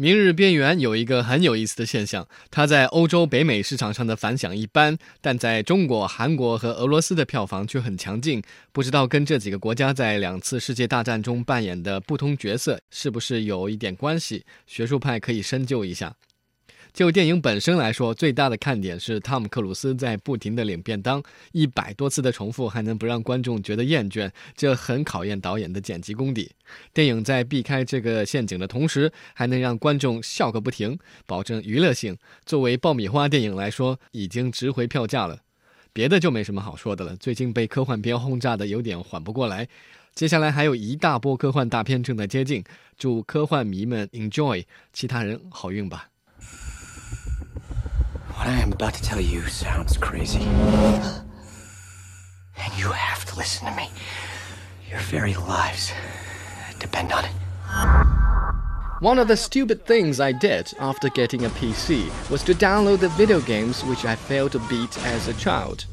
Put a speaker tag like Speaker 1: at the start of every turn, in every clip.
Speaker 1: 《明日边缘》有一个很有意思的现象，它在欧洲、北美市场上的反响一般，但在中国、韩国和俄罗斯的票房却很强劲。不知道跟这几个国家在两次世界大战中扮演的不同角色是不是有一点关系？学术派可以深究一下。就电影本身来说，最大的看点是汤姆克鲁斯在不停的领便当，一百多次的重复还能不让观众觉得厌倦，这很考验导演的剪辑功底。电影在避开这个陷阱的同时，还能让观众笑个不停，保证娱乐性。作为爆米花电影来说，已经值回票价了。别的就没什么好说的了。最近被科幻片轰炸的有点缓不过来，接下来还有一大波科幻大片正在接近。祝科幻迷们 enjoy，其他人好运吧。
Speaker 2: What I am about to tell you sounds crazy. And you have to listen to me. Your very lives depend on it.
Speaker 1: One of the stupid things I did after getting a PC was to download the video games which I failed to beat as a child.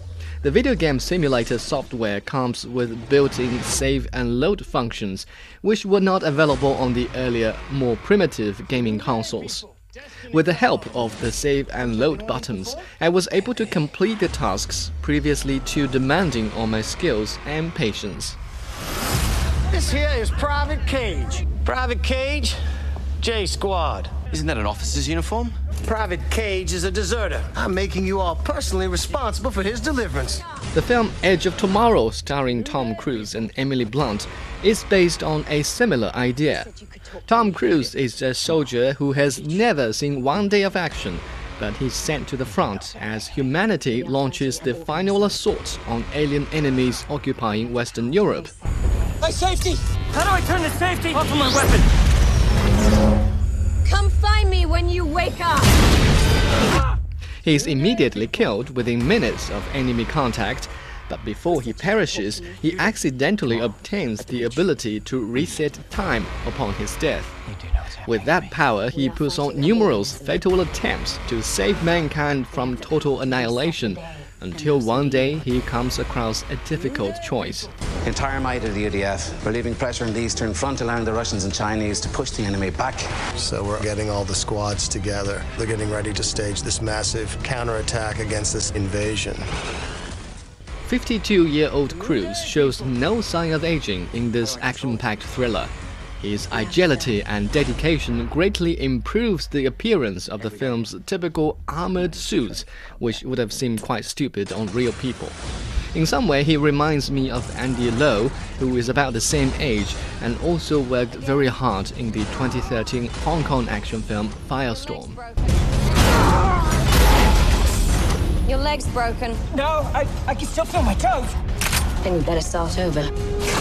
Speaker 1: The video game simulator software comes with built-in save and load functions, which were not available on the earlier, more primitive gaming consoles. With the help of the save and load buttons, I was able to complete the tasks previously too demanding on my skills and patience.
Speaker 3: This here is Private Cage. Private Cage, J Squad.
Speaker 2: Isn't that an officer's uniform?
Speaker 3: Private Cage is a deserter. I'm making you all personally responsible for his deliverance.
Speaker 1: The film Edge of Tomorrow, starring Tom Cruise and Emily Blunt, is based on a similar idea. Tom Cruise is a soldier who has never seen one day of action, but he's sent to the front as humanity launches the final assault on alien enemies occupying Western Europe.
Speaker 3: My safety!
Speaker 4: How do I turn the safety off of my weapon?
Speaker 1: He is immediately killed within minutes of enemy contact, but before he perishes, he accidentally obtains the ability to reset time upon his death. With that power, he puts on numerous fatal attempts to save mankind from total annihilation until one day he comes across a difficult choice.
Speaker 5: Entire might of the UDF, relieving pressure on the Eastern Front, allowing the Russians and Chinese to push the enemy back.
Speaker 6: So we're getting all the squads together. They're getting ready to stage this massive counterattack against this invasion.
Speaker 1: 52 year old Cruise shows no sign of aging in this action packed thriller. His agility and dedication greatly improves the appearance of the film's typical armored suits, which would have seemed quite stupid on real people. In some way, he reminds me of Andy Lau, who is about the same age and also worked very hard in the 2013 Hong Kong action film Firestorm.
Speaker 7: Your leg's broken.
Speaker 4: No, I, I can still feel my toes.
Speaker 7: Then we better start over.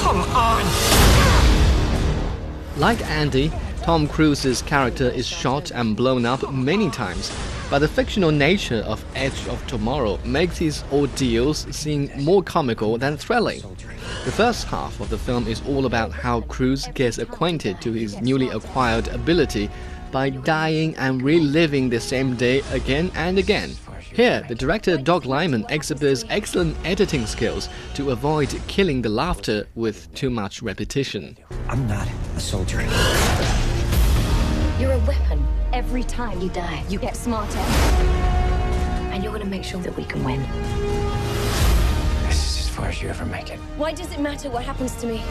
Speaker 4: Come on.
Speaker 1: Like Andy, Tom Cruise's character is shot and blown up many times, but the fictional nature of Edge of Tomorrow makes his ordeals seem more comical than thrilling. The first half of the film is all about how Cruise gets acquainted to his newly acquired ability by dying and reliving the same day again and again. Here, the director Doug Liman exhibits excellent editing skills to avoid killing the laughter with too much repetition.
Speaker 4: I'm not a soldier.
Speaker 7: You're a weapon. Every time you die, you get smarter. And you're gonna make sure that we can win.
Speaker 2: This is as far as you ever make it.
Speaker 7: Why does it matter what happens to me?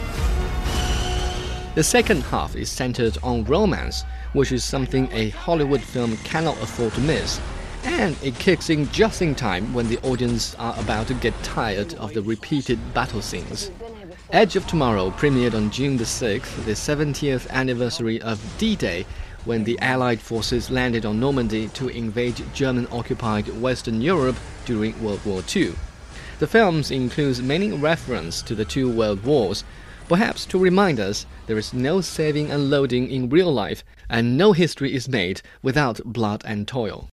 Speaker 1: The second half is centered on romance, which is something a Hollywood film cannot afford to miss. And it kicks in just in time when the audience are about to get tired of the repeated battle scenes. Edge of Tomorrow premiered on June the 6th, the 70th anniversary of D Day, when the Allied forces landed on Normandy to invade German occupied Western Europe during World War II. The film includes many references to the two world wars, perhaps to remind us there is no saving and loading in real life, and no history is made without blood and toil.